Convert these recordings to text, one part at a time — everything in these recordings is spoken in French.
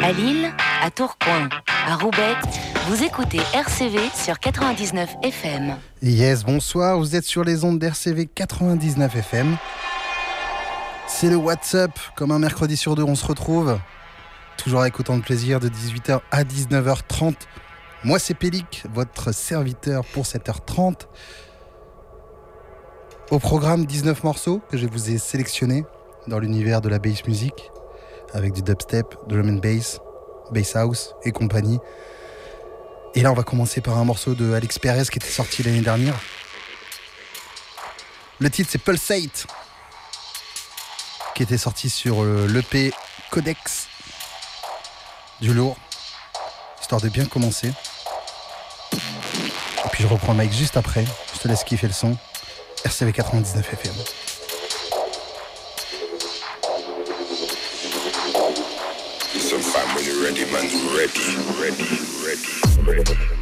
À Lille, à Tourcoing, à Roubaix, vous écoutez RCV sur 99 FM. Yes, bonsoir, vous êtes sur les ondes d'RCV 99 FM. C'est le WhatsApp, comme un mercredi sur deux, on se retrouve. Toujours avec autant de plaisir de 18h à 19h30. Moi, c'est Pélic, votre serviteur pour 7h30. Au programme, 19 morceaux que je vous ai sélectionnés dans l'univers de la bass music, avec du dubstep, drum and bass, bass house et compagnie. Et là, on va commencer par un morceau de Alex Perez qui était sorti l'année dernière. Le titre, c'est Pulsate, qui était sorti sur l'EP Codex du lourd, histoire de bien commencer. Et puis je reprends le mic juste après, je te laisse kiffer le son. RCV 99 FM. ready, ready, ready, ready.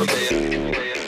Yeah.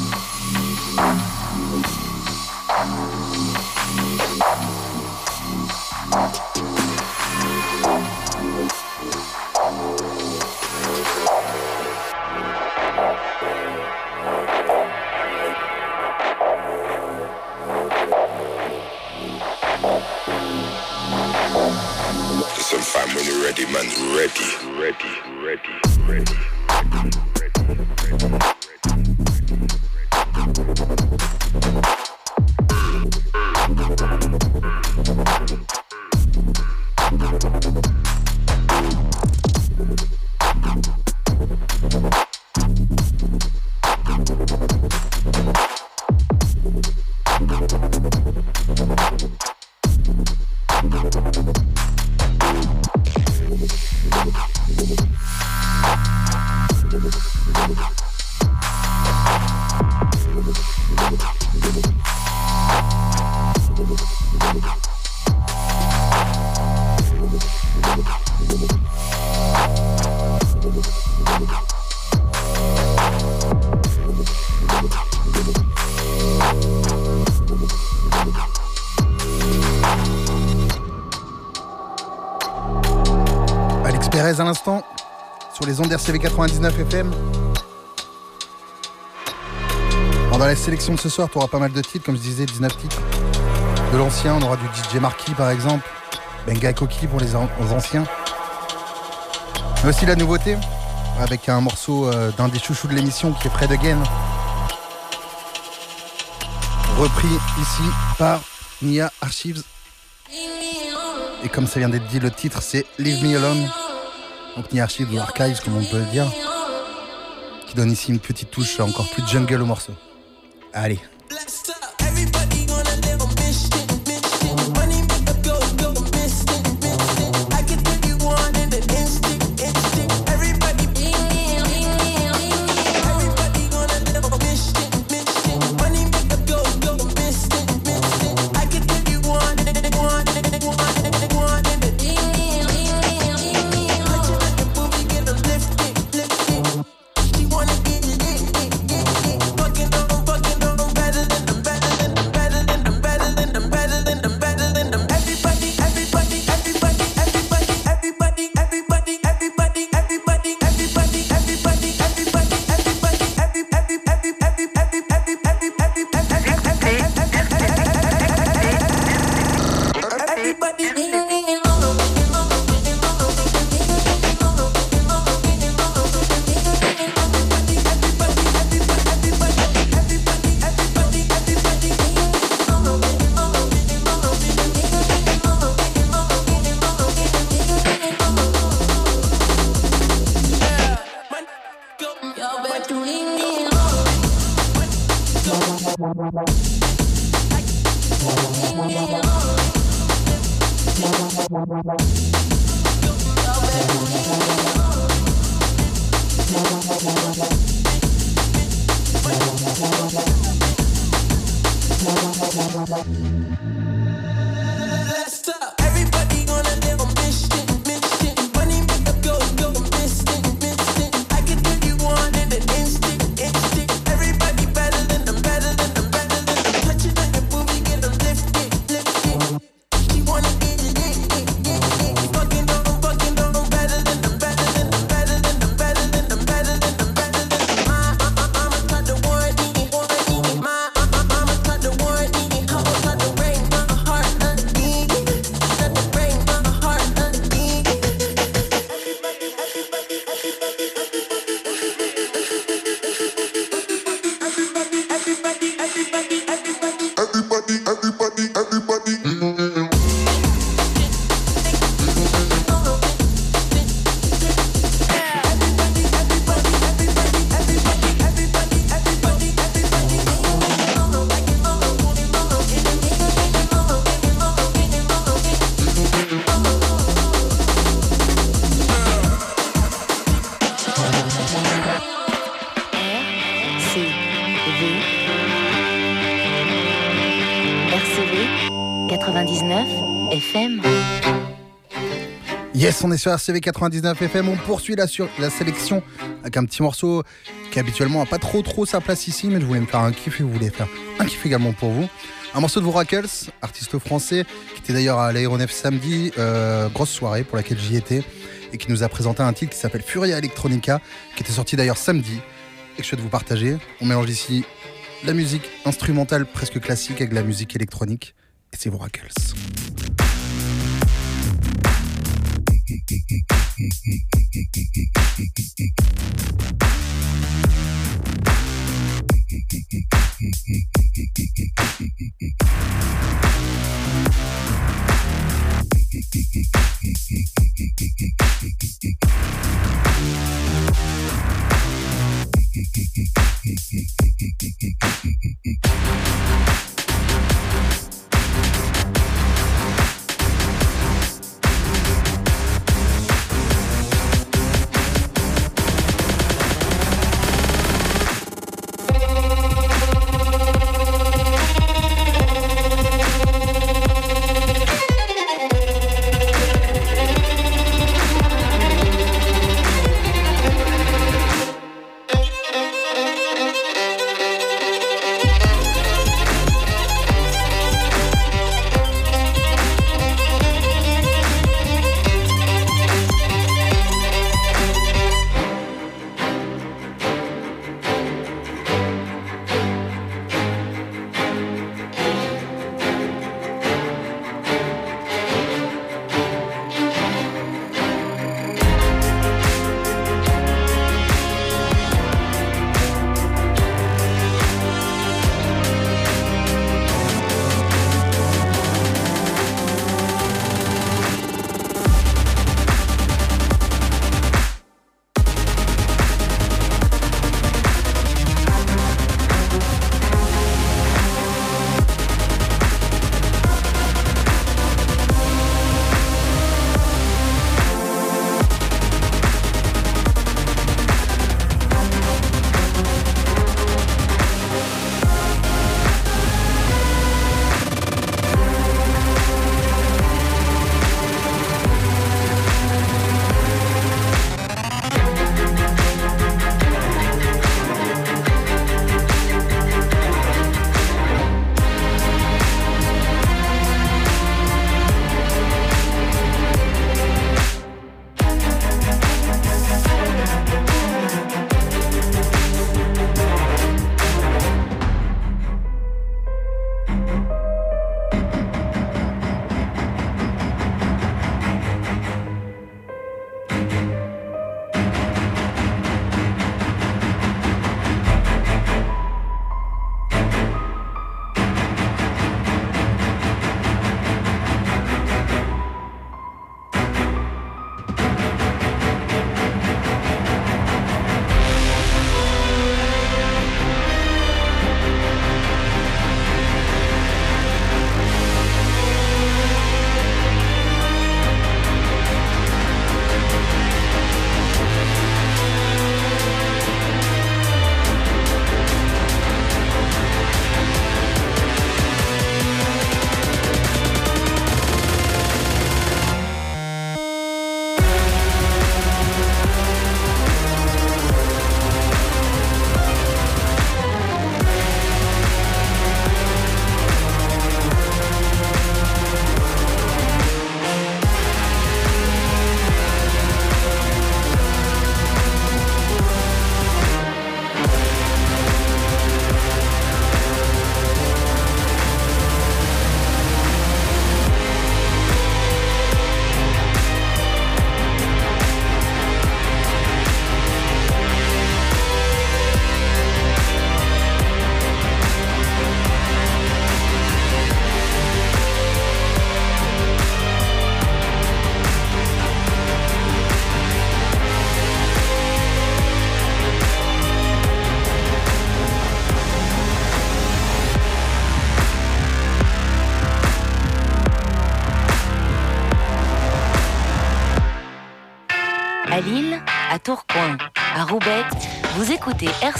ready, man, ready, ready, ready, ready. ready. 99 FM. dans la sélection de ce soir, tu auras pas mal de titres, comme je disais, 19 titres. De l'ancien, on aura du DJ Marquis par exemple, Benga Koki pour les, anciens. Mais aussi la nouveauté, avec un morceau euh, d'un des chouchous de l'émission qui est Fred Again. Repris ici par Nia Archives. Et comme ça vient d'être dit, le titre c'est Leave Me Alone donc ni archive ou archives comme on peut le dire, qui donne ici une petite touche encore plus jungle au morceau. Allez. On est sur RCV 99 FM, on poursuit la, sélection avec un petit morceau qui habituellement n'a pas trop trop sa place ici, mais je voulais me faire un kiff et vous voulez faire un kiff également pour vous. Un morceau de Voracles, artiste français, qui était d'ailleurs à l'aéronef samedi, euh, grosse soirée pour laquelle j'y étais, et qui nous a présenté un titre qui s'appelle Furia Electronica, qui était sorti d'ailleurs samedi, et que je souhaite vous partager. On mélange ici la musique instrumentale presque classique avec la musique électronique, et c'est Voracles.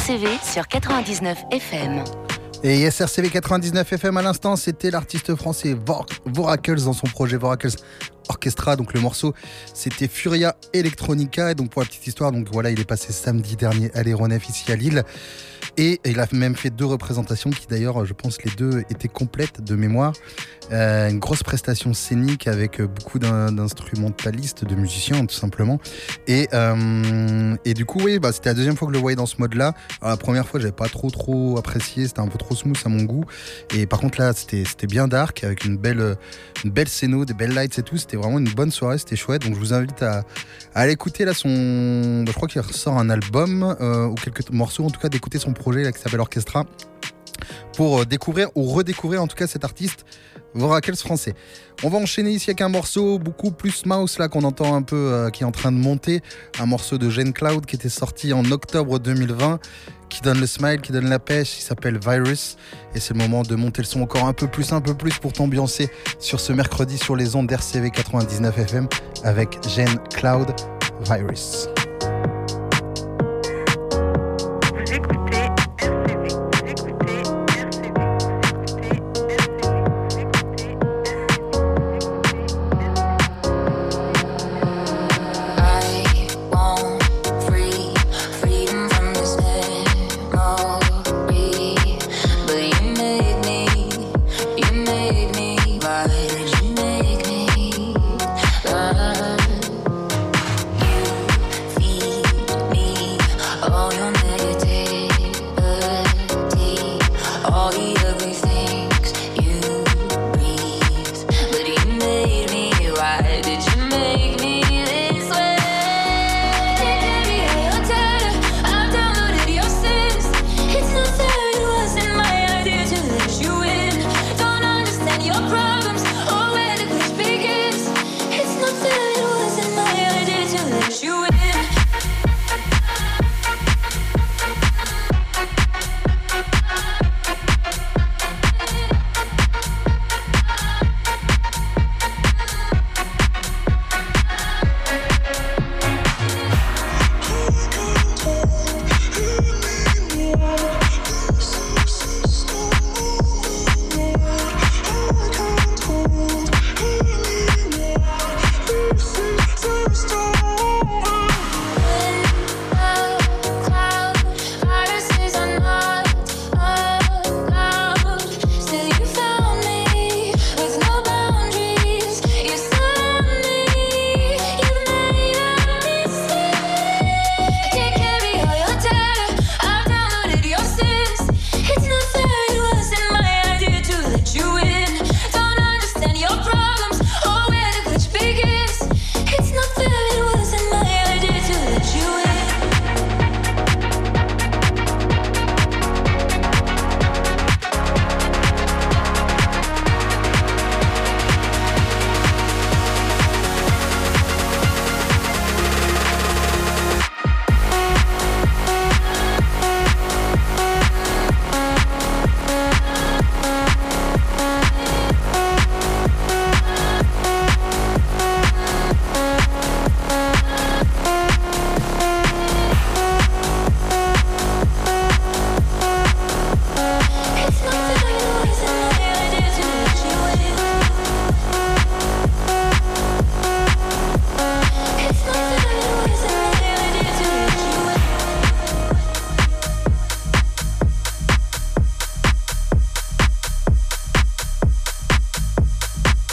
Écoutez RCV sur 99 FM. Et yes, RCV 99 FM à l'instant, c'était l'artiste français Voracles dans son projet Voracles Orchestra. Donc le morceau, c'était Furia Electronica. Et donc pour la petite histoire, donc voilà, il est passé samedi dernier à l'aéronef ici à Lille. Et il a même fait deux représentations qui d'ailleurs, je pense, les deux étaient complètes de mémoire. Euh, une grosse prestation scénique avec beaucoup d'instrumentalistes, de musiciens tout simplement. Et, euh, du coup, oui, bah, c'était la deuxième fois que je le voyais dans ce mode-là. La première fois, j'avais pas trop trop apprécié, c'était un peu trop smooth à mon goût. Et par contre là, c'était bien dark avec une belle, une belle scéno, des belles lights et tout. C'était vraiment une bonne soirée, c'était chouette. Donc je vous invite à, à aller écouter là son. Je crois qu'il ressort un album euh, ou quelques morceaux, en tout cas d'écouter son projet là, qui s'appelle Orchestra pour découvrir ou redécouvrir en tout cas cet artiste Voracles français. On va enchaîner ici avec un morceau beaucoup plus mouse là qu'on entend un peu euh, qui est en train de monter, un morceau de Gene Cloud qui était sorti en octobre 2020 qui donne le smile, qui donne la pêche, il s'appelle Virus et c'est le moment de monter le son encore un peu plus, un peu plus pour t'ambiancer sur ce mercredi sur les ondes d'RCV 99 FM avec Gene Cloud Virus.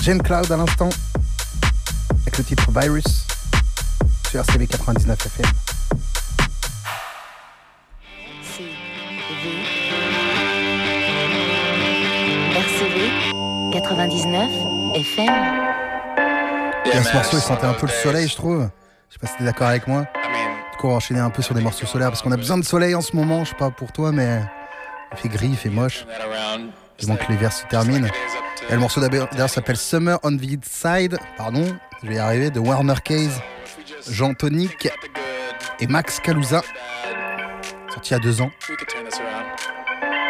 Jane Cloud à l'instant, avec le titre Virus sur RCV 99 FM. RCV 99 FM. Ce morceau, il sentait un peu le soleil, je trouve. Je sais pas si t'es d'accord avec moi. Du coup, on va enchaîner un peu sur des morceaux solaires parce qu'on a besoin de soleil en ce moment. Je sais pas pour toi, mais il fait gris, il fait moche. Il manque que l'hiver se termine. Et le morceau d'ailleurs s'appelle Summer on the Side, pardon, je vais y arriver, de Warner Case, Jean Tonic et Max Kaluza, sorti il y a deux ans.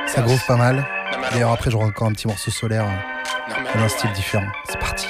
Ça groove pas mal. D'ailleurs après j'aurai encore un petit morceau solaire dans un style différent. C'est parti.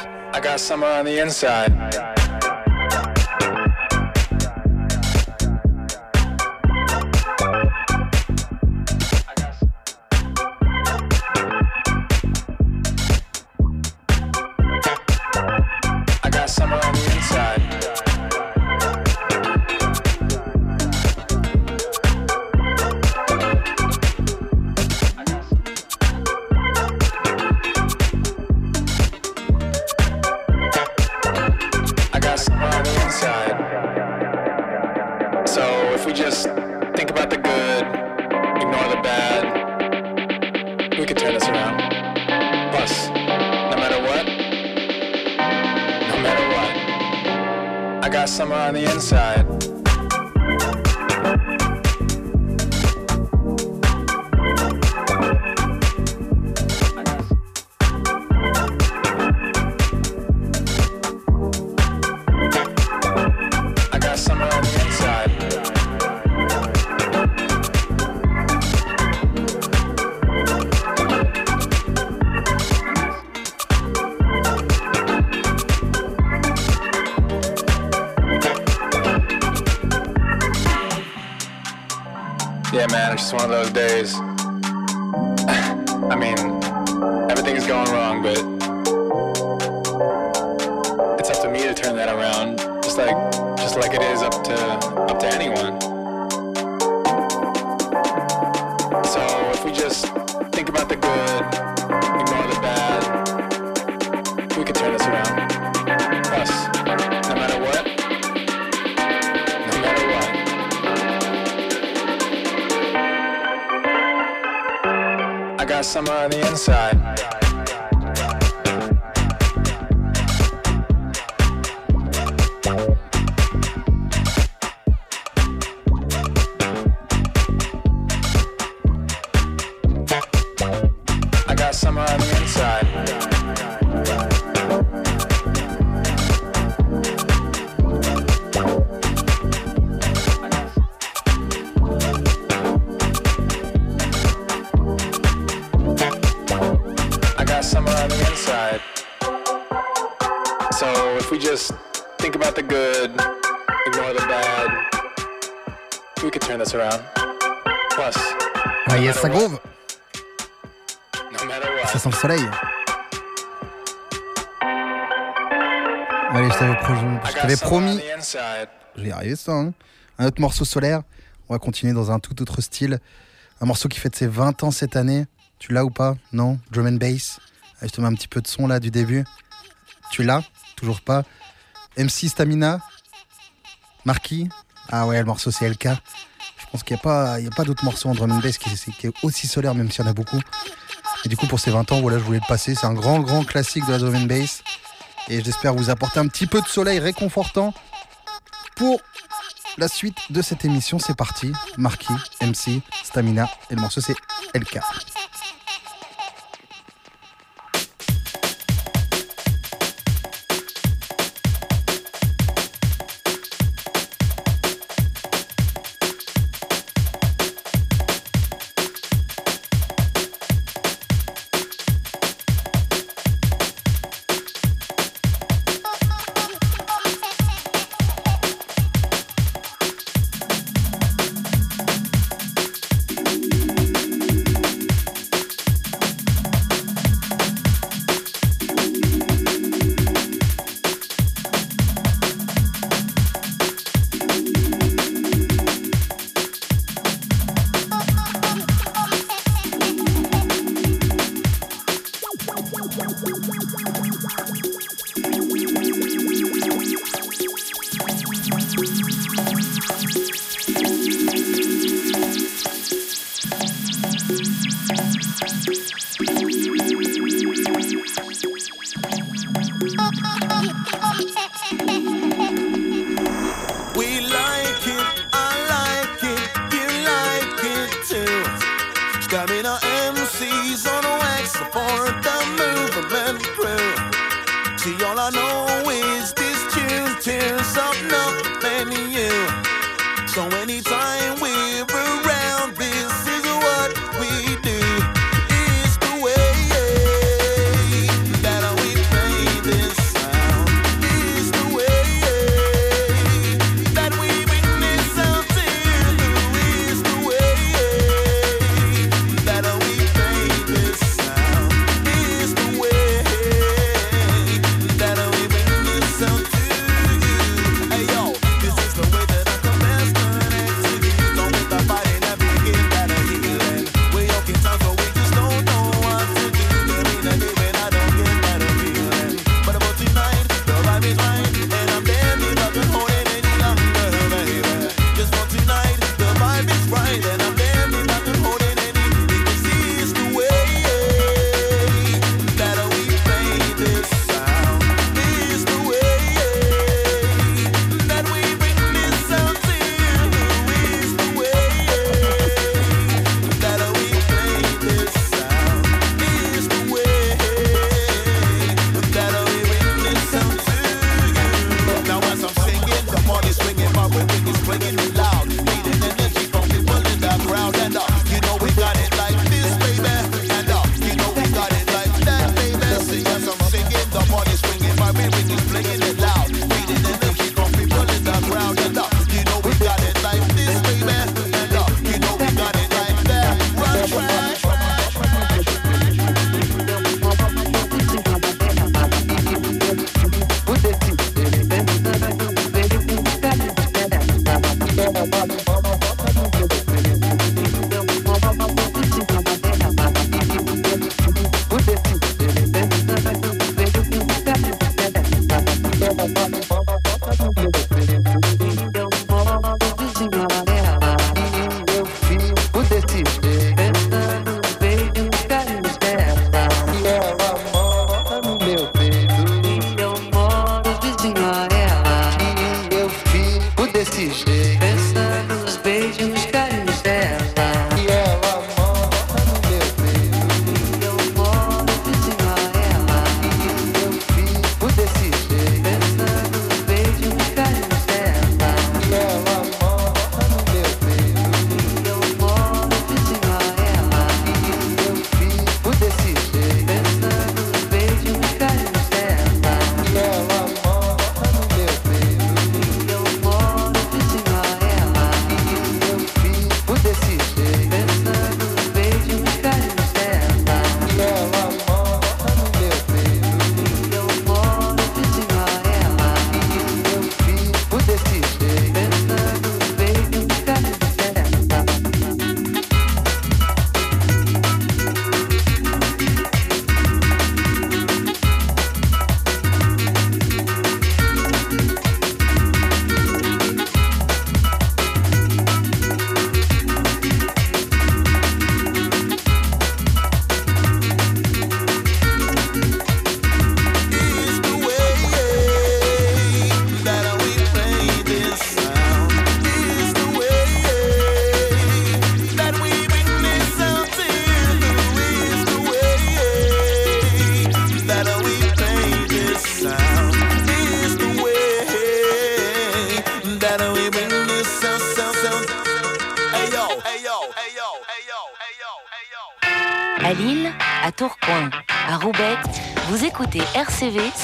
Summer on the inside. Ah ça groove. Ça sent le soleil. Allez, je t'avais pro- promis. Je vais y arriver ça. hein. Un autre morceau solaire. On va continuer dans un tout autre style. Un morceau qui fête ses 20 ans cette année. Tu l'as ou pas? Non? Drum and bass. Allez, je te mets un petit peu de son là du début. Tu l'as? Toujours pas. MC Stamina Marquis Ah ouais, le morceau c'est LK. Je pense qu'il n'y a pas, d'autres morceaux en drum and bass qui, qui est aussi solaire, même s'il y en a beaucoup. Et du coup, pour ces 20 ans, voilà, je voulais le passer. C'est un grand, grand classique de la drum and bass. Et j'espère vous apporter un petit peu de soleil réconfortant pour la suite de cette émission. C'est parti. Marquis, MC, Stamina. Et le morceau, c'est LK.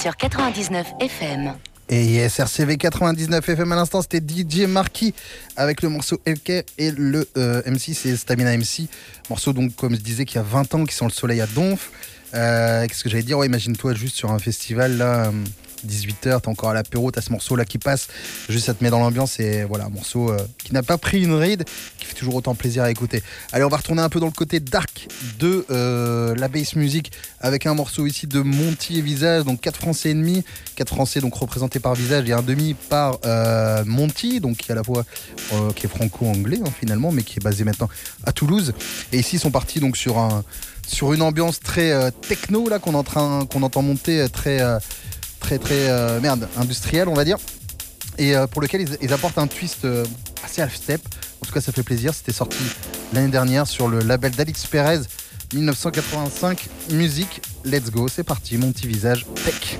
Sur 99 FM. Et yes, RCV 99 FM à l'instant, c'était DJ Marquis avec le morceau Elke et le euh, MC, c'est Stamina MC. Morceau, donc, comme je disais, qui a 20 ans, qui sent le soleil à Donf. Euh, Qu'est-ce que j'allais dire? Ouais, imagine-toi juste sur un festival là. euh, 18h, t'es encore à l'apéro, t'as ce morceau là qui passe, juste ça te met dans l'ambiance et voilà, un morceau euh, qui n'a pas pris une ride, qui fait toujours autant plaisir à écouter. Allez, on va retourner un peu dans le côté dark de euh, la bass music avec un morceau ici de Monty et Visage, donc 4 français et demi, 4 français donc représentés par Visage et un demi par euh, Monty, donc qui est à la fois qui est franco-anglais hein, finalement, mais qui est basé maintenant à Toulouse. Et ici ils sont partis donc sur un sur une ambiance très techno là qu'on entend monter très très très euh, merde industriel on va dire et euh, pour lequel ils, apportent un twist euh, assez half-step. En tout cas, ça fait plaisir. C'était sorti l'année dernière sur le label d'Alix Perez, 1985. Musique, let's go. C'est parti, mon petit visage. Tech.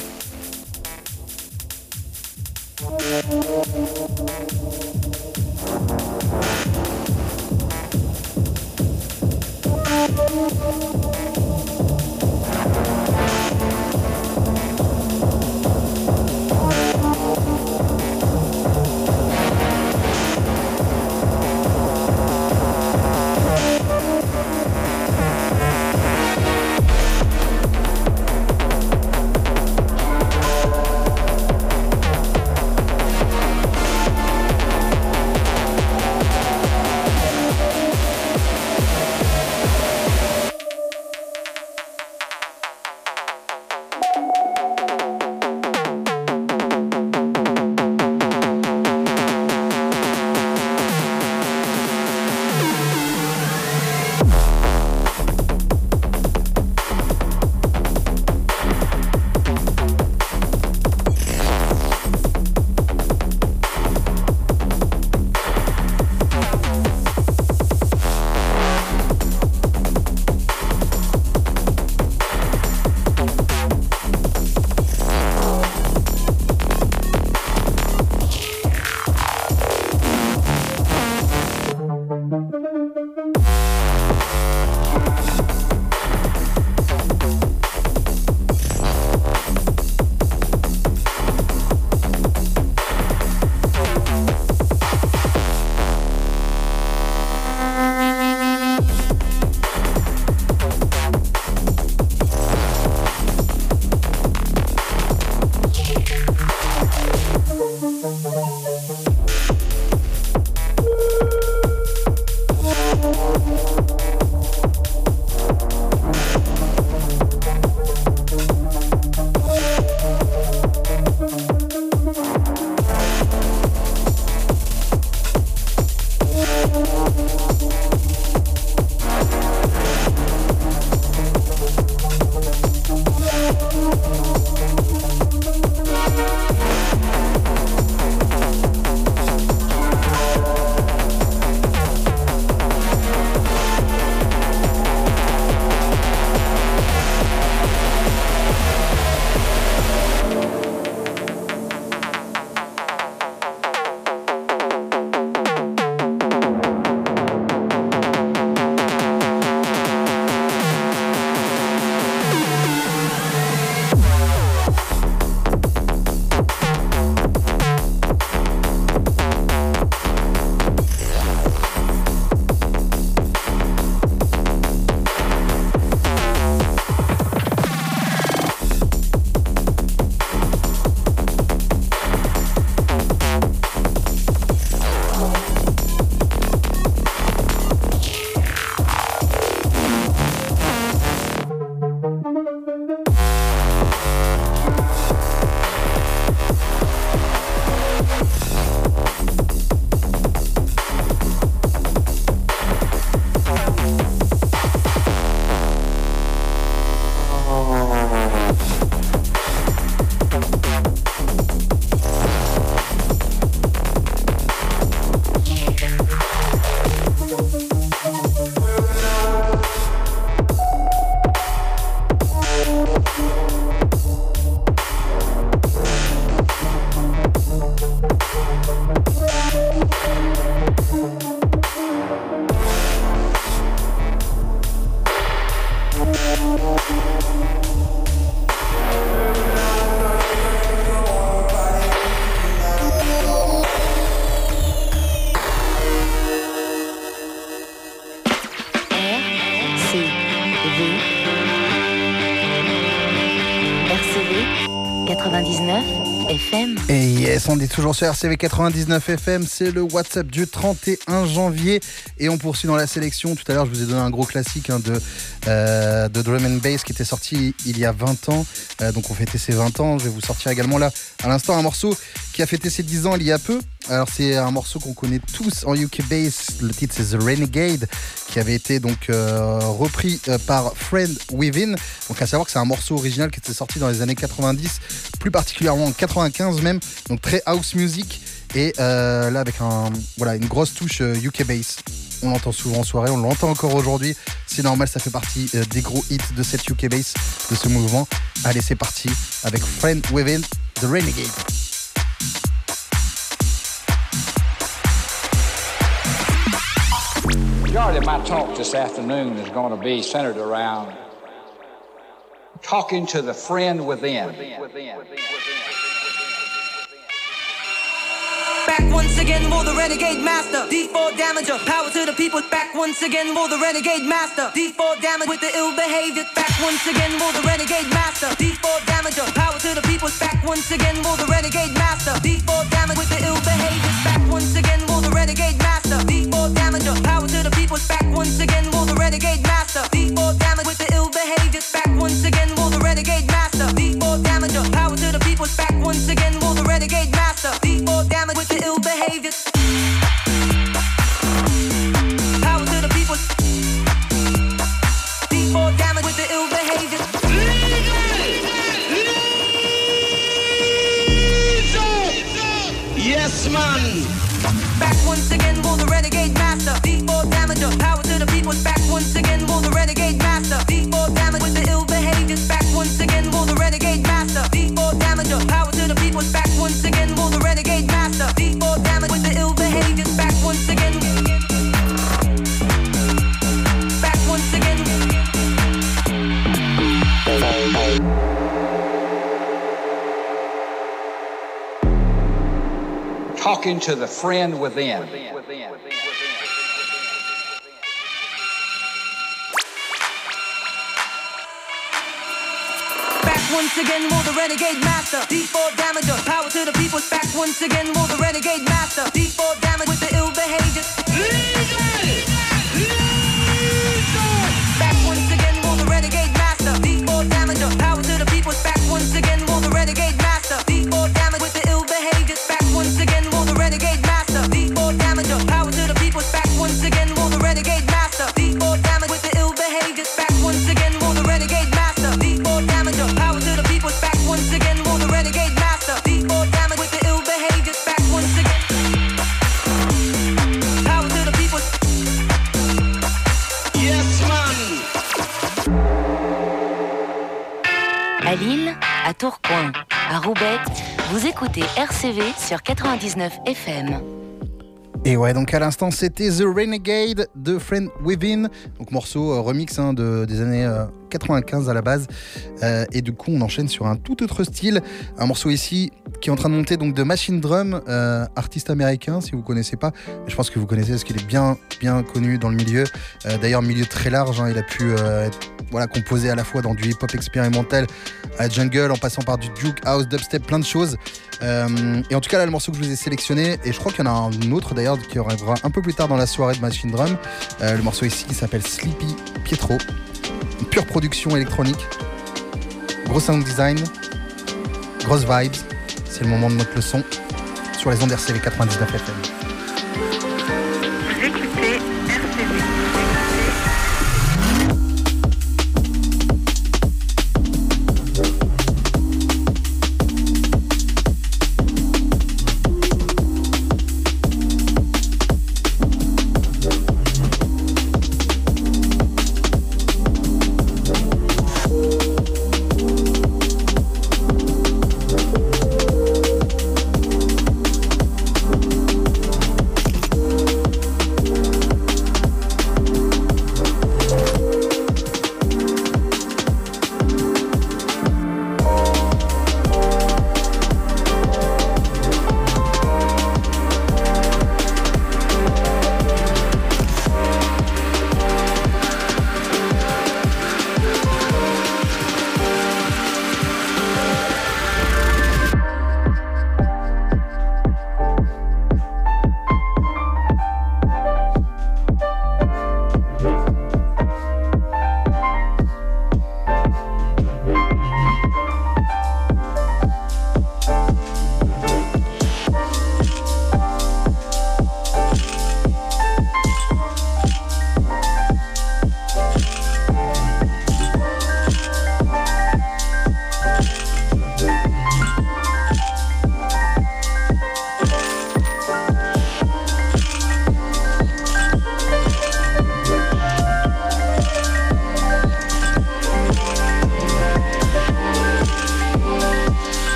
On est toujours sur RCV 99 FM, c'est le WhatsApp du 31 janvier et on poursuit dans la sélection. Tout à l'heure, je vous ai donné un gros classique hein, de, euh, de Drum and Bass qui était sorti il y a 20 ans. Euh, donc on fêtait ses 20 ans. Je vais vous sortir également là, à l'instant, un morceau qui a fêté ses 10 ans il y a peu. Alors c'est un morceau qu'on connaît tous en UK Bass. Le titre c'est The Renegade qui avait été donc euh, repris par Friend Within. Donc à savoir que c'est un morceau original qui était sorti dans les années 90, plus particulièrement en 95 même. Donc très house music et euh, là avec un voilà une grosse touche UK Bass. On l'entend souvent en soirée, on l'entend encore aujourd'hui. C'est normal, ça fait partie des gros hits de cette UK Bass, de ce mouvement. Allez, c'est parti avec Friend Within, The Renegade. Talking to the friend within. Back once again for the renegade master. D4 damager, power to the people. Back once again for the renegade master. D4 damage with the ill behavior. Back once again for the renegade master. D4 damager, power to the people. Back once again for the renegade master. D4 damage with the ill behavior. Back once again for the renegade master. D4 damager, power to the people. Back once again once again the renegade master. D4 damage with the ill behavior. Power to the people. D4 damage with the ill behavior. Yes, man. Back once again to the friend within. Back once again for the renegade master. D4 damager, power to the people. Back once again for the renegade master. D4 damage with the ill behavior. Vous écoutez RCV sur 99 FM. Et ouais, donc à l'instant, c'était The Renegade de Friend Within, donc morceau euh, remix hein, de, des années euh, 95 à la base. Euh, et du coup, on enchaîne sur un tout autre style. Un morceau ici qui est en train de monter donc de Machine Drum, euh, artiste américain, si vous connaissez pas. Je pense que vous connaissez parce qu'il est bien, bien connu dans le milieu. Euh, D'ailleurs, milieu très large. hein, il a pu être, voilà, à la fois dans du hip-hop expérimental, à jungle, en passant par du juke house, dubstep, plein de choses. Et en tout cas, là, le morceau que je vous ai sélectionné, et je crois qu'il y en a un autre d'ailleurs qui arrivera un peu plus tard dans la soirée de Machine Drum. Le morceau ici qui s'appelle Sleepy Pietro. Une pure production électronique. Gros sound design. Grosse vibes. C'est le moment de notre leçon sur les ondes RCV 99 FM.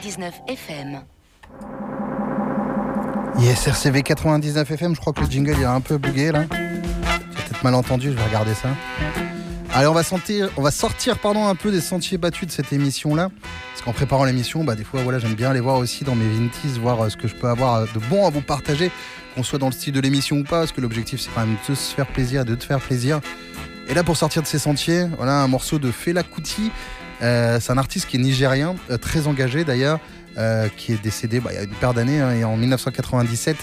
99 FM. Yes, RCV 99 FM, je crois que le jingle il a un peu bugué là. J'ai peut-être mal entendu, je vais regarder ça. Allez, on va, sentir, on va sortir pardon, un peu des sentiers battus de cette émission-là. Parce qu'en préparant l'émission, bah, des fois, voilà, j'aime bien aller voir aussi dans mes vinties, voir euh, ce que je peux avoir de bon à vous partager, qu'on soit dans le style de l'émission ou pas, parce que l'objectif, c'est quand même de se faire plaisir, de te faire plaisir. Et là, pour sortir de ces sentiers, voilà un morceau de Fela Kuti. Euh, c'est un artiste qui est nigérien, euh, très engagé d'ailleurs, euh, qui est décédé bah, il y a une paire d'années, hein, en 1997.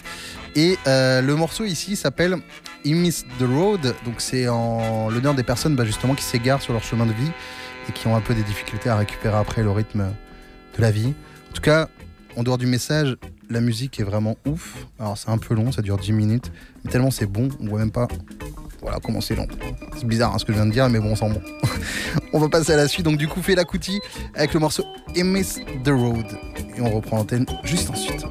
Et le morceau ici s'appelle He Missed the Road. Donc c'est en l'honneur des personnes bah, justement qui s'égarent sur leur chemin de vie et qui ont un peu des difficultés à récupérer après le rythme de la vie. En tout cas, en dehors du message, la musique est vraiment ouf. Alors c'est un peu long, ça dure 10 minutes, mais tellement c'est bon, on voit même pas voilà comment c'est long. C'est bizarre hein, ce que je viens de dire, mais bon, on bon. on va passer à la suite. Donc du coup, fait la coutie avec le morceau Missed the Road. Et on reprend l'antenne juste ensuite.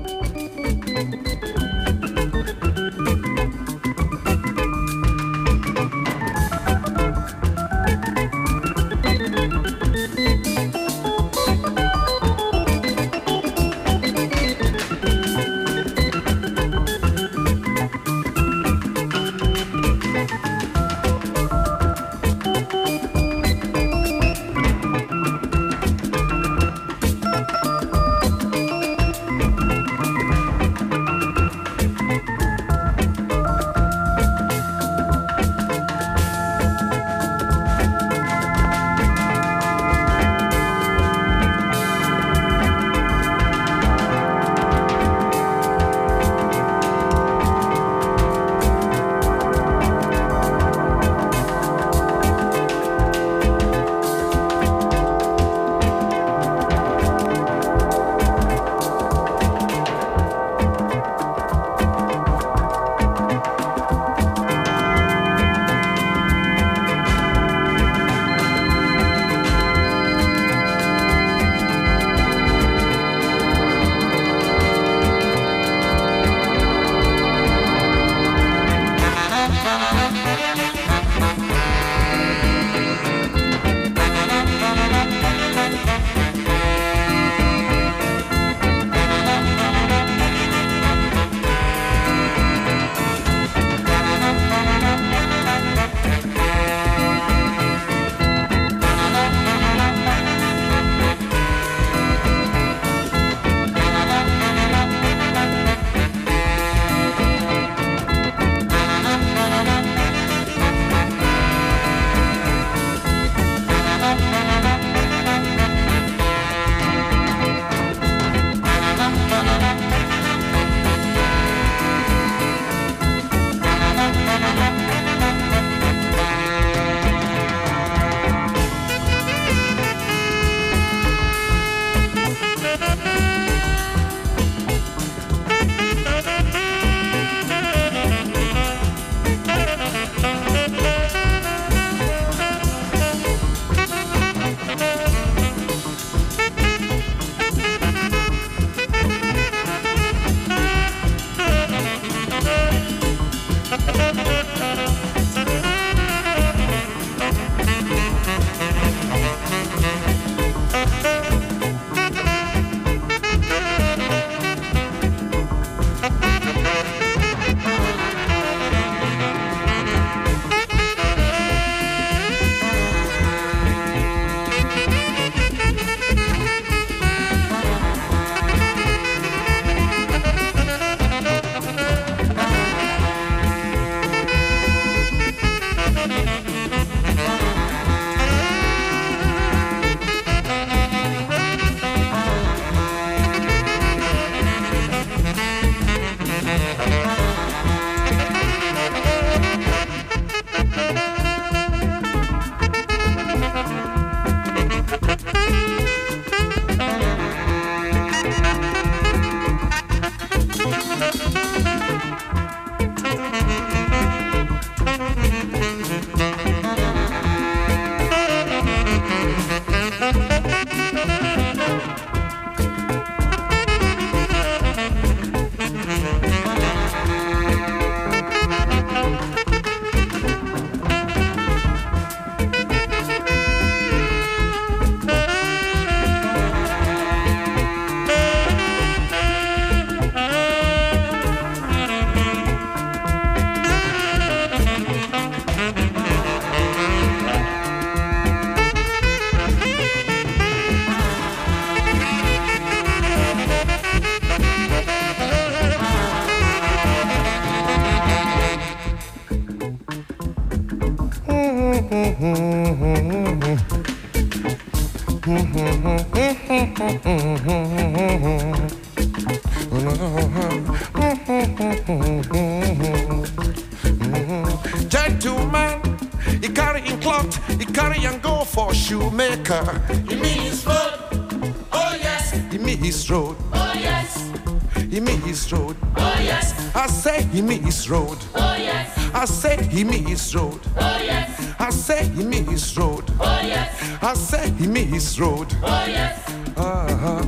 His road, oh yes. Uh-huh.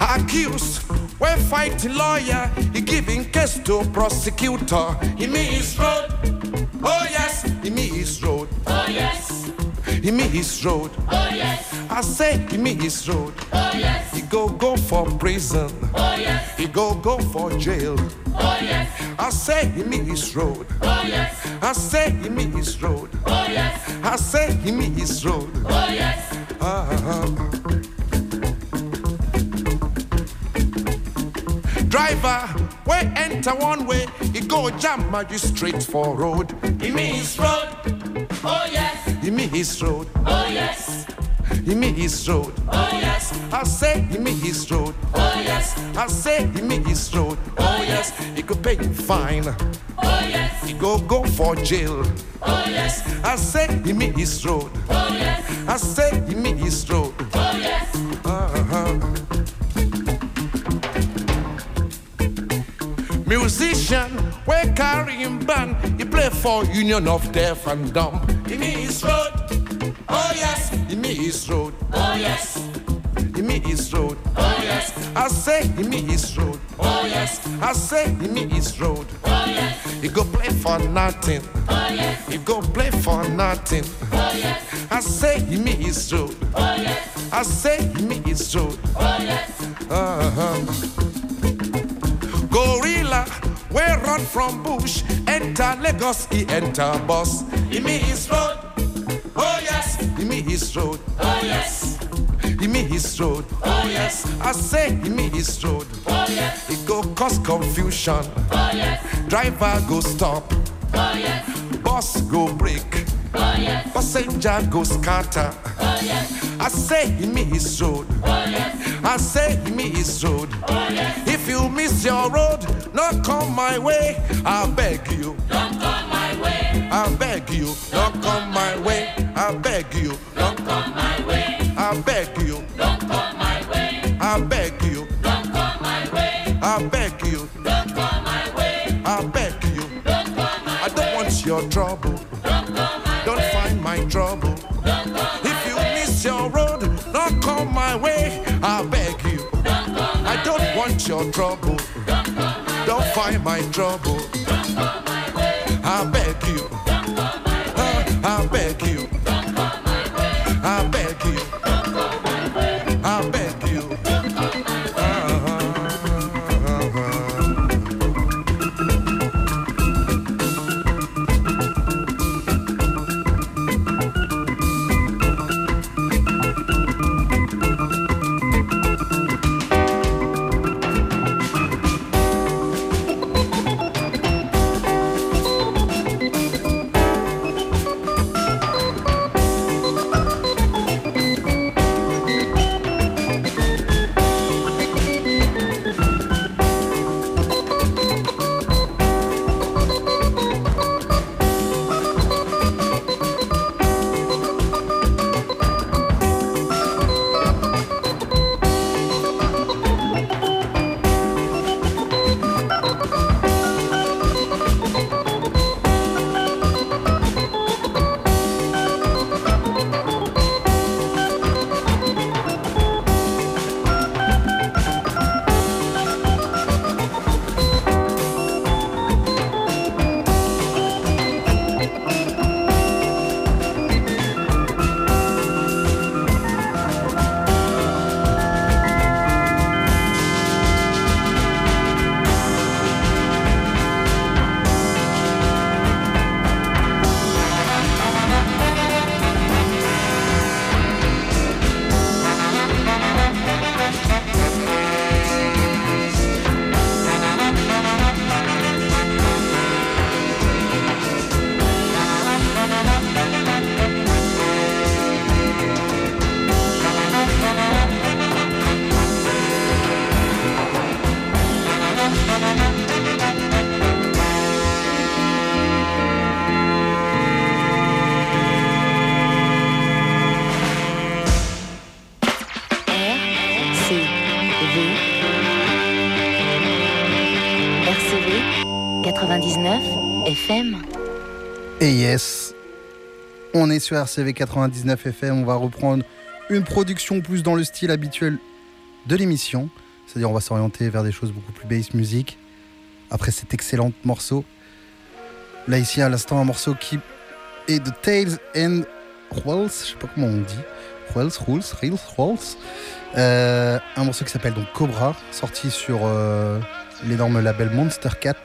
Accused, when fighting lawyer, he giving case to prosecutor. He mean his road, oh yes. He mean his road, oh yes. He mean his road, oh yes. I say he me his road, oh yes. He go go for prison, oh yes. He go go for jail, oh yes. I say he mean his road, oh yes. I say he mean his road, oh yes. I say he mean his road, oh yes. Uh-huh. Driver, we enter one way, he go jam magistrate for road. He mean his road, oh yes. He mean his road, oh yes. He mean his road, oh yes. I say he mean his road, oh yes. I say he mean his road, oh yes. He could pay him fine, oh yes. He go go for jail, oh yes. I say he mean his road, oh yes. I say he mean his road, oh yes. Uh-huh. Musician, we carry him band. He play for Union of Deaf and Dumb. He mean his road, oh yes. He mean his road, oh yes. He mean his road, oh yes. I say he mean his road, oh yes. I say he mean his road, oh yes. He go play for nothing, oh yes. He go play for nothing, oh yes. I say he mean his road, oh yes. I say he mean his road, oh yes. Uh-huh. Gorilla, we run from bush, enter Lagos, he enter bus. He mean his road, oh yes. He me his road, oh yes. He me his road, oh yes. I say he me his road, oh yes. He go cause confusion, oh yes. Driver go stop, oh yes. Bus go break, oh yes. Passenger go scatter, oh yes. I say he me his road, oh yes. I say he me his road, oh yes. If you miss your road, not come my way. I beg you, don't come. I beg you, don't come my way. I beg you, don't come my way. I beg you, don't come my way. I beg you, don't come my way. I beg you, don't come my way. I beg you, don't come my I don't want your trouble. Don't come my Don't find my trouble. Don't come if you miss your road, don't come my way. I beg you. Don't come I don't want your trouble. Don't, come don't find my trouble. Don't come my way. I beg you. On est sur RCV 99 FM, on va reprendre une production plus dans le style habituel de l'émission. C'est-à-dire on va s'orienter vers des choses beaucoup plus bass music. Après cet excellent morceau. Là ici à l'instant un morceau qui est de Tales and Rolls, je sais pas comment on dit. Rolls, Rolls, Reels, Rolls. Euh, un morceau qui s'appelle donc Cobra, sorti sur euh, l'énorme label Monster Cat,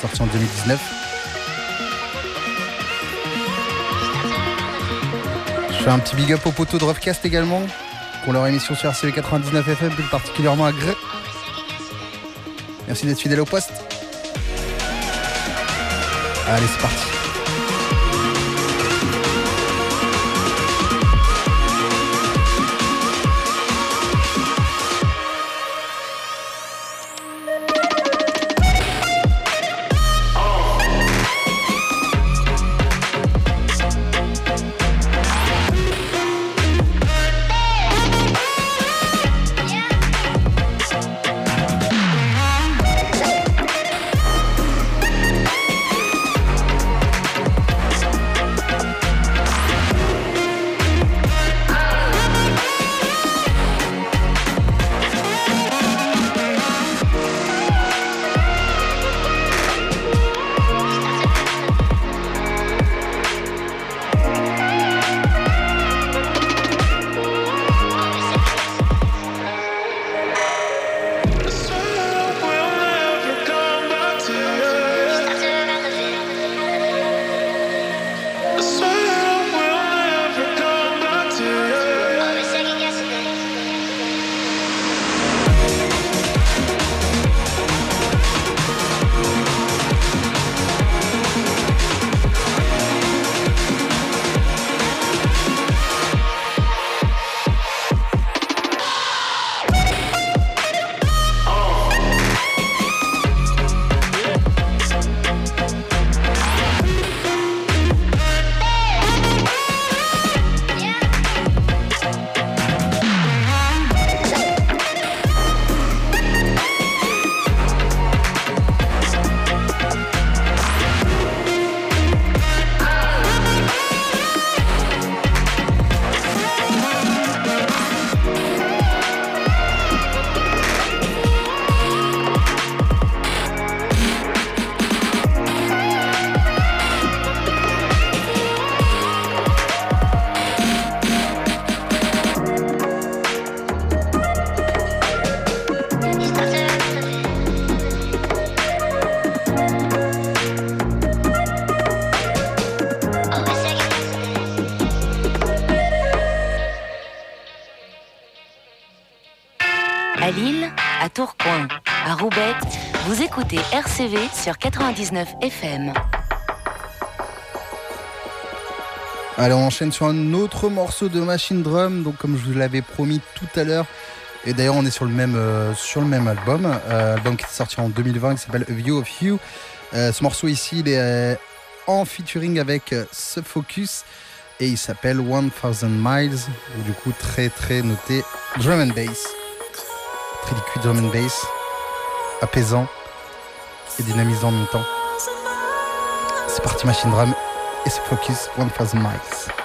sorti en 2019. Un petit big up au poteau de Roughcast également, pour leur émission sur RCV 99 FM, plus particulièrement à Gré. Merci d'être fidèle au poste. Allez, c'est parti. RCV sur 99 FM. Allez, on enchaîne sur un autre morceau de Machine Drum, donc comme je vous l'avais promis tout à l'heure. Et d'ailleurs, on est sur le même, euh, sur le même album, euh, album qui est sorti en 2020 qui s'appelle A View of You. Euh, ce morceau ici, il est en featuring avec Subfocus et il s'appelle 1000 Miles. du coup, très très noté drum and bass. Très liquide drum and bass, apaisant et dynamisant en même temps. C'est parti Machine Drum et c'est Focus 1000 Miles.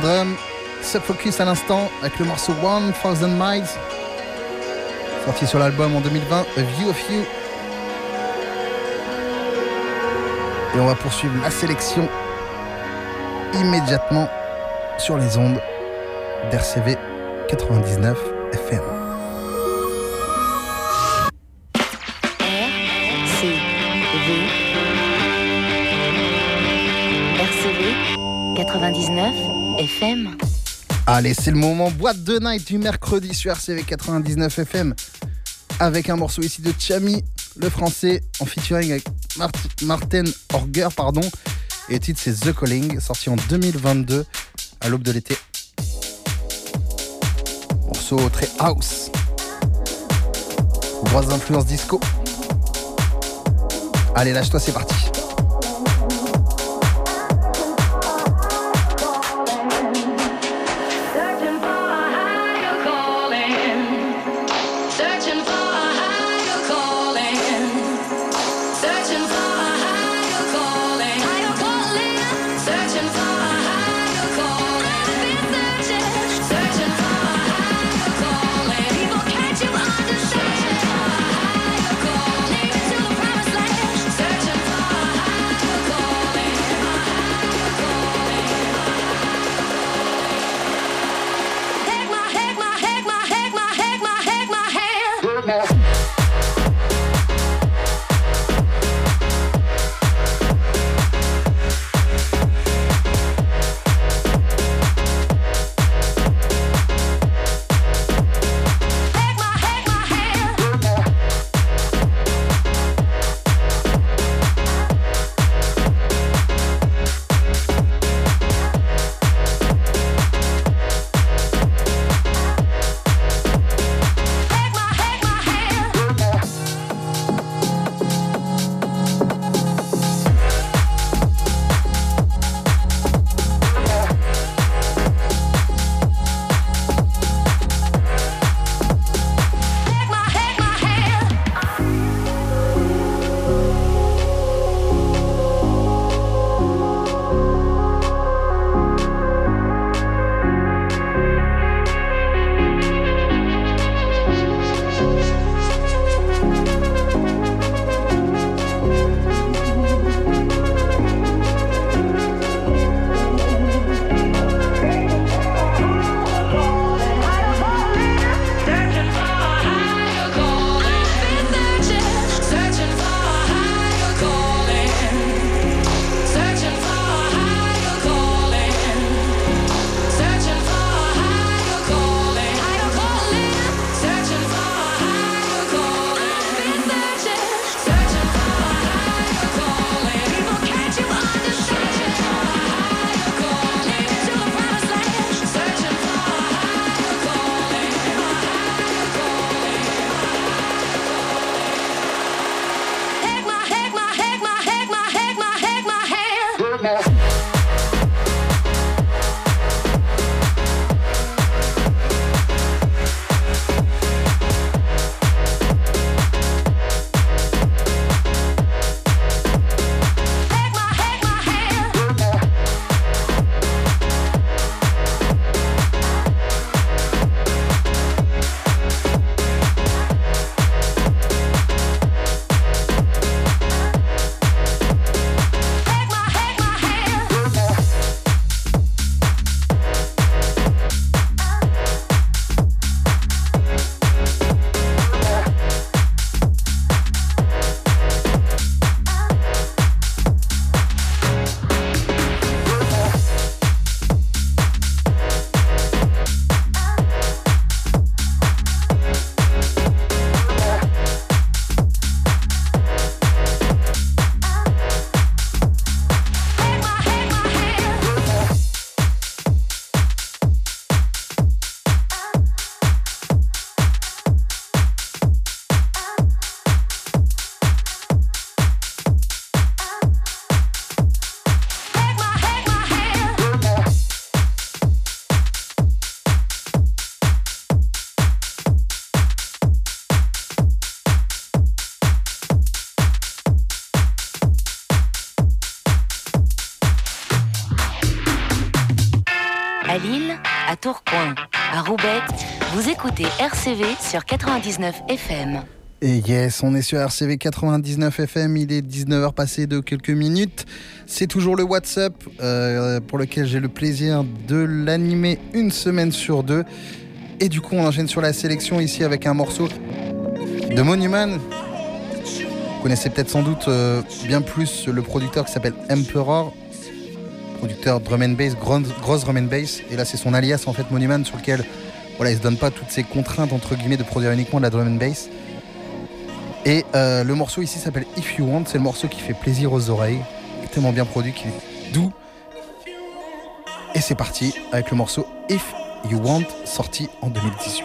Drum, Subfocus à l'instant avec le morceau 1000 Miles, sorti sur l'album en 2020, A View of You. Et on va poursuivre la sélection immédiatement sur les ondes d'RCV 99 FM. Allez, c'est le moment boîte de night du mercredi sur RCV 99 FM avec un morceau ici de Chami, le français, en featuring avec Martin Orger, pardon. Et le titre c'est The Calling, sorti en 2022 à l'aube de l'été. Morceau très house. Grosse influence disco. Allez, lâche-toi, c'est parti. Écoutez RCV sur 99 FM. Et yes, on est sur RCV 99 FM, il est 19h passé de quelques minutes. C'est toujours le WhatsApp euh, pour lequel j'ai le plaisir de l'animer une semaine sur deux. Et du coup, on enchaîne sur la sélection ici avec un morceau de Monument. Vous connaissez peut-être sans doute euh, bien plus le producteur qui s'appelle Emperor, producteur drum and bass, grosse, drum and bass. Et là, c'est son alias en fait Monument sur lequel voilà, il se donne pas toutes ces contraintes entre guillemets de produire uniquement de la drum and bass. Et euh, le morceau ici s'appelle If You Want, c'est le morceau qui fait plaisir aux oreilles, tellement bien produit qu'il est doux. Et c'est parti avec le morceau If You Want, sorti en 2018.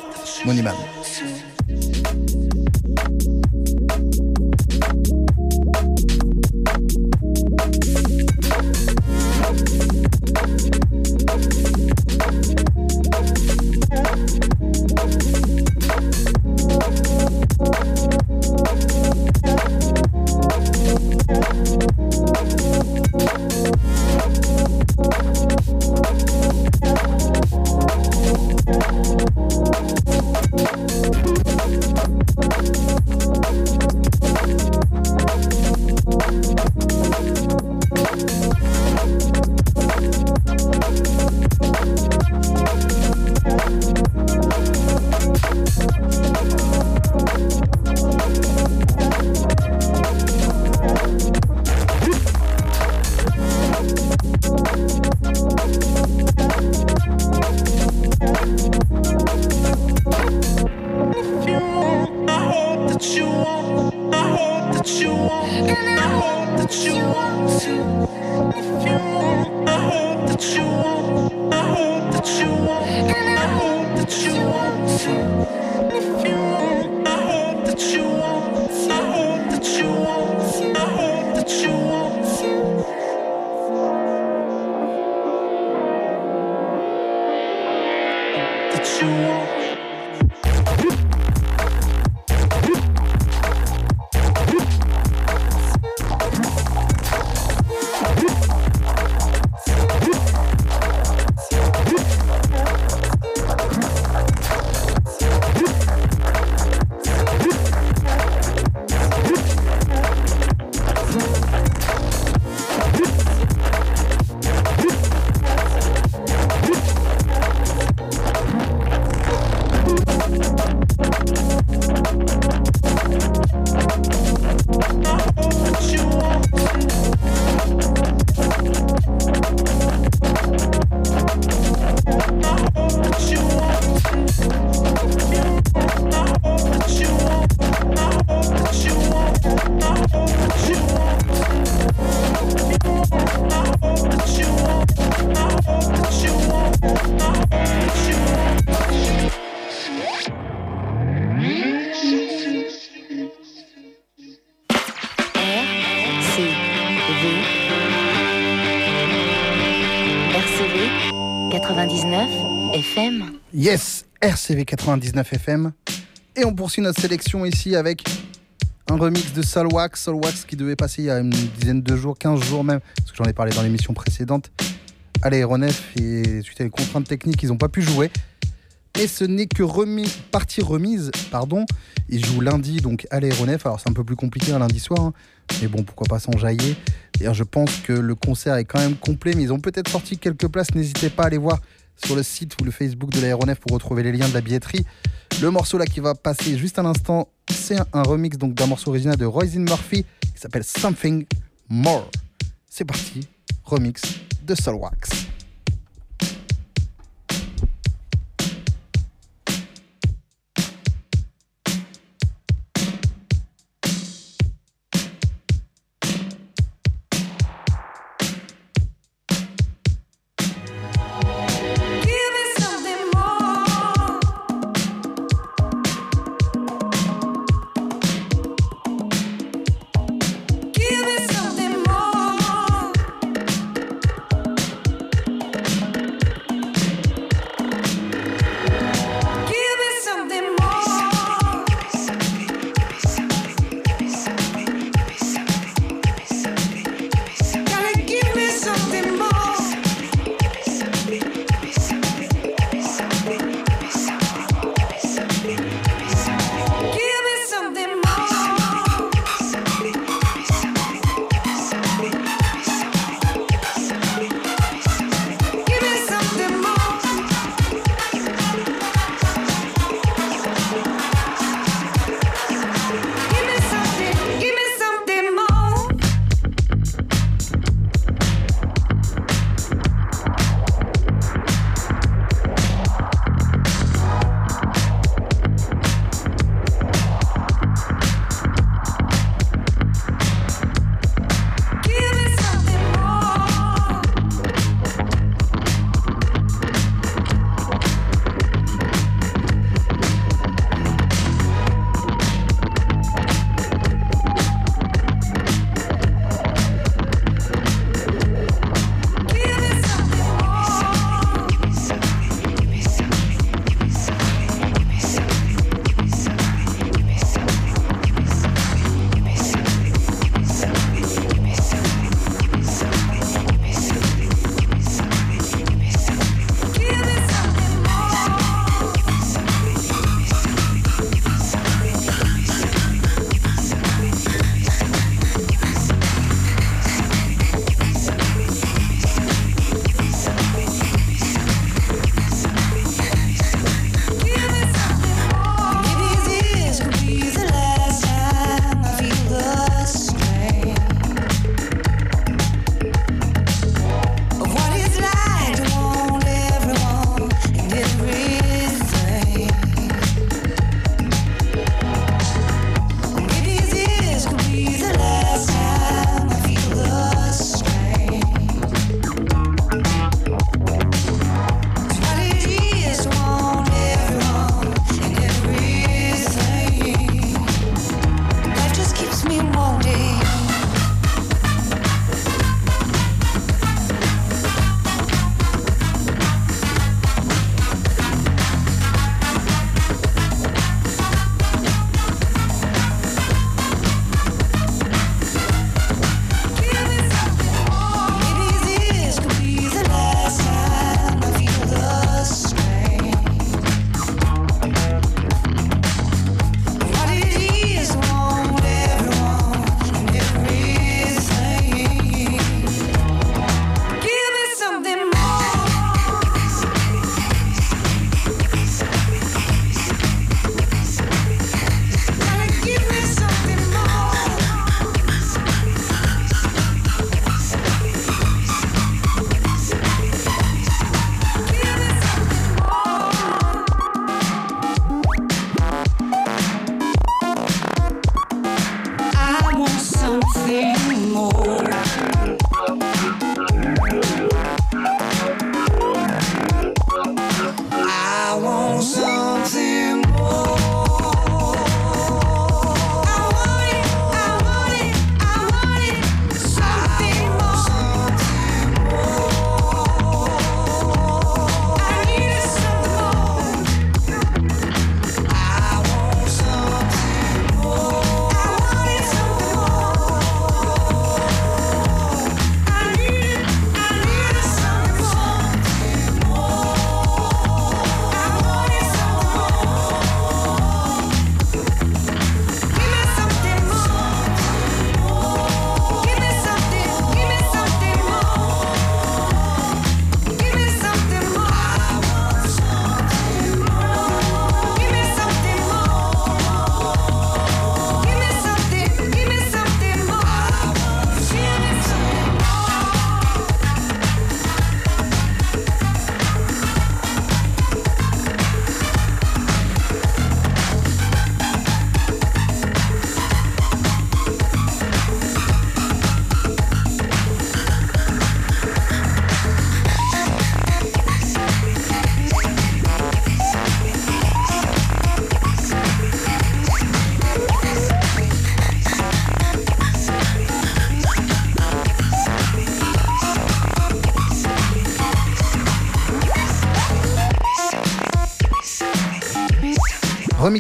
Monument. Yes, RCV 99 FM. Et on poursuit notre sélection ici avec un remix de Solwax. Solwax qui devait passer il y a une dizaine de jours, 15 jours même, parce que j'en ai parlé dans l'émission précédente, à l'aéronef. Et suite à une contrainte technique, ils n'ont pas pu jouer. Et ce n'est que partie remise, pardon. Ils jouent lundi donc à l'aéronef. Alors c'est un peu plus compliqué un lundi soir, hein. mais bon, pourquoi pas s'enjailler. D'ailleurs, je pense que le concert est quand même complet, mais ils ont peut-être sorti quelques places. N'hésitez pas à aller voir sur le site ou le Facebook de l'aéronef pour retrouver les liens de la billetterie. Le morceau là qui va passer juste à l'instant, c'est un remix donc d'un morceau original de Roisin Murphy qui s'appelle Something More. C'est parti, remix de Solwax.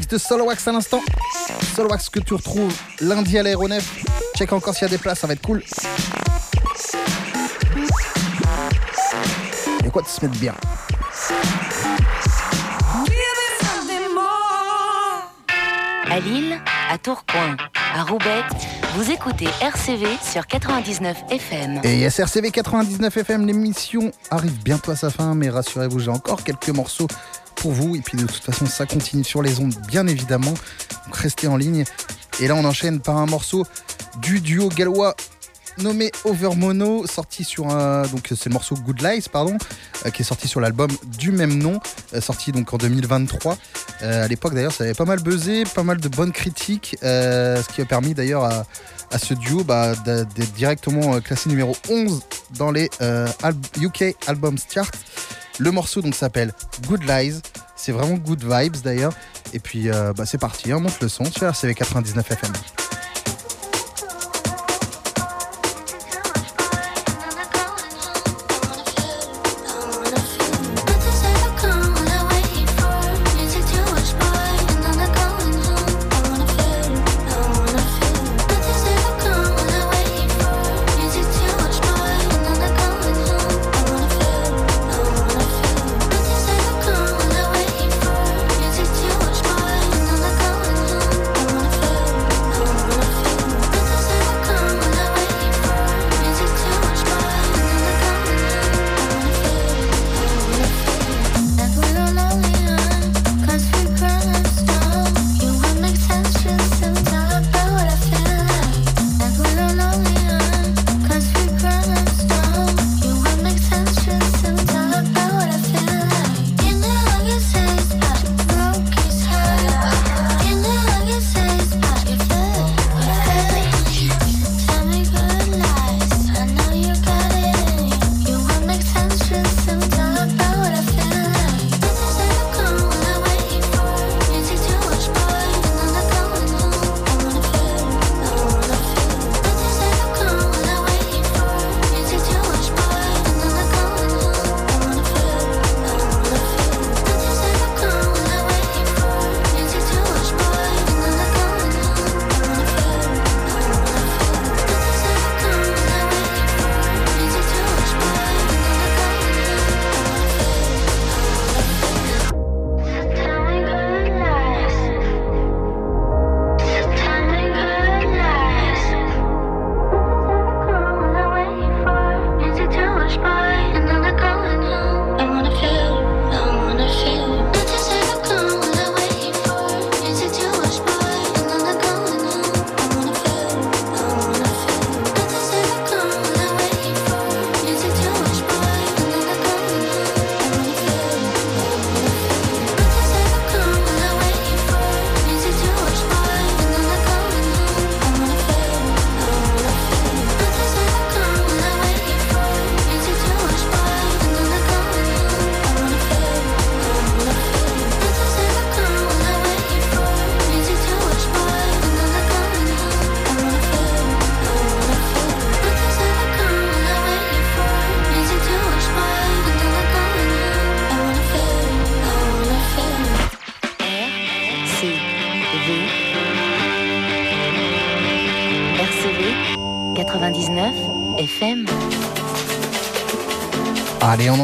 De Solowax à l'instant. Solowax que tu retrouves lundi à l'aéronef. Check encore s'il y a des places, ça va être cool. A quoi de se mettre bien? À Lille, à Tourcoing, à Roubaix, vous écoutez RCV sur 99 FM. Et yes, RCV 99 FM, l'émission arrive bientôt à sa fin, mais rassurez-vous, j'ai encore quelques morceaux pour vous. Et puis de toute façon, ça continue sur les ondes, bien évidemment. Donc restez en ligne. Et là, on enchaîne par un morceau du duo gallois nommé Overmono, sorti sur un. Donc, c'est le morceau Good Lies, pardon, euh, qui est sorti sur l'album du même nom, euh, sorti donc en 2023. Euh, à l'époque, d'ailleurs, ça avait pas mal buzzé, pas mal de bonnes critiques, ce qui a permis d'ailleurs à, ce duo bah, d'être directement classé numéro 11 dans les UK Albums Chart. Le morceau donc s'appelle Good Lies. C'est vraiment good vibes d'ailleurs. Et puis euh, bah, c'est parti, on monte le son sur RCV 99 FM.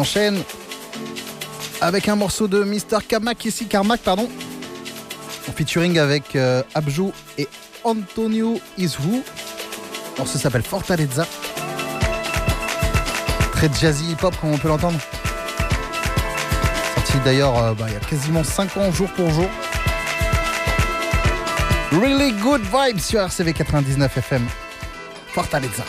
Enchaîne avec un morceau de Mr. Carmack ici, Carmack, pardon, en featuring avec euh, Abjo et Antonio Iswu. Le morceau s'appelle Fortaleza. Très jazzy hip-hop, comme on peut l'entendre. Sorti d'ailleurs euh, bah, il y a quasiment 5 ans, jour pour jour. Really good vibes sur RCV 99 FM. Fortaleza.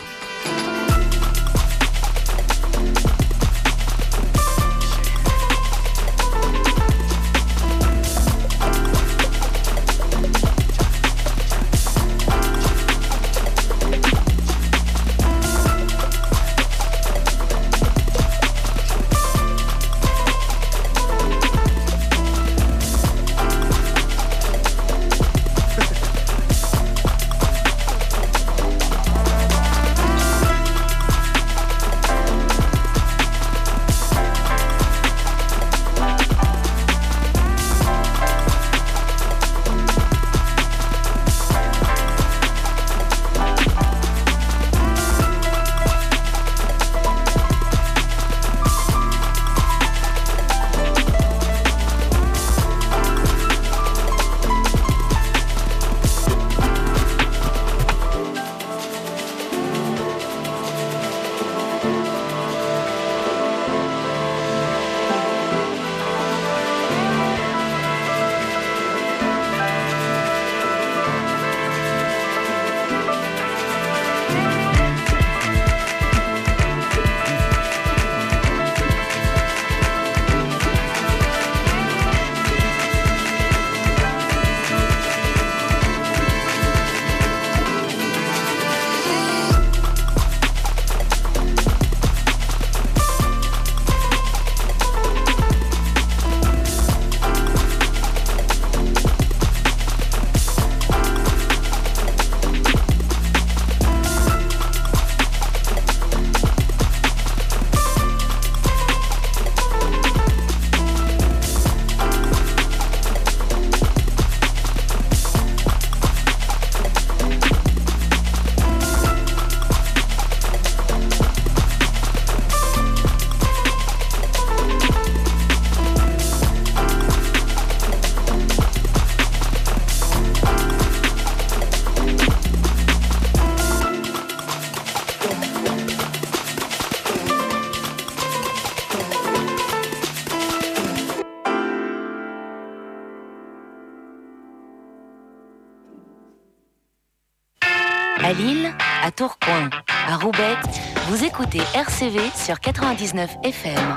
RCV sur 99 FM.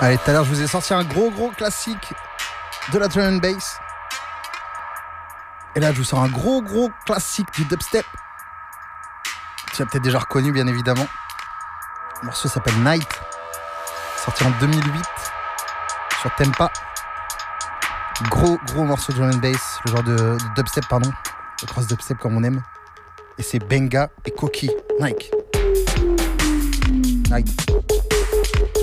Allez, tout à l'heure, je vous ai sorti un gros, gros classique de la drum and bass. Et là, je vous sors un gros, gros classique du dubstep. Tu as peut-être déjà reconnu, bien évidemment. Le morceau s'appelle Night, sorti en 2008 sur Tempa. Gros, gros morceau de drum and bass, le genre de, dubstep, pardon, le cross dubstep comme on aime. Et c'est Benga et Koki, Nike. Night. Ah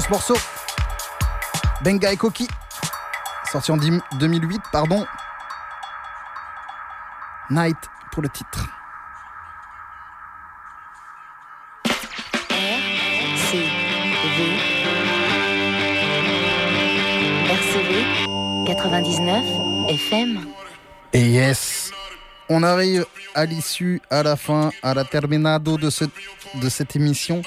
ce morceau. Benga et Koki. Sorti en 2008, pardon. Night pour le titre. RCV. RCV 99 FM. Et yes, on arrive à l'issue, à la fin, à la terminado de, ce, de cette émission.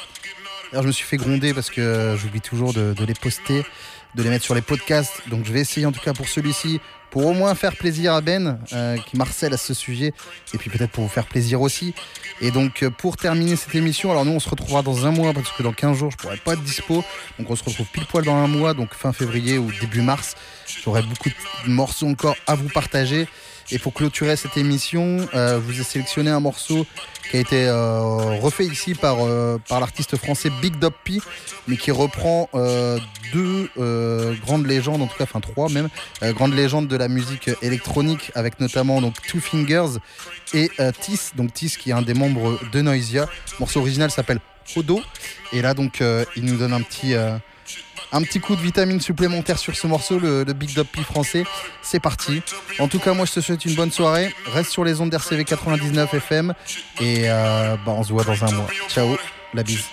Alors, je me suis fait gronder parce que j'oublie toujours de, les poster, de les mettre sur les podcasts. Donc je vais essayer en tout cas pour celui-ci, pour au moins faire plaisir à Ben, euh, qui marcelle à ce sujet, et puis peut-être pour vous faire plaisir aussi. Et donc euh, pour terminer cette émission, alors nous on se retrouvera dans un mois, parce que dans 15 jours je pourrai pas être dispo. Donc on se retrouve pile poil dans un mois, donc fin février ou début mars. J'aurai beaucoup de morceaux encore à vous partager. Et pour clôturer cette émission, euh, vous ai sélectionné un morceau qui a été euh, refait ici par, euh, par l'artiste français Big Dop P, mais qui reprend euh, deux grandes légendes, en tout cas, enfin trois même, grandes légendes de la musique électronique, avec notamment donc Two Fingers et Tis, donc Tis qui est un des membres de Noisia. Le morceau original s'appelle Odo, et là donc il nous donne un petit un petit coup de vitamine supplémentaire sur ce morceau, le, Big français. C'est parti. En tout cas, moi, je te souhaite une bonne soirée. Reste sur les ondes d'RCV 99 FM. Et euh, bah, on se voit dans un mois. Ciao, la bise.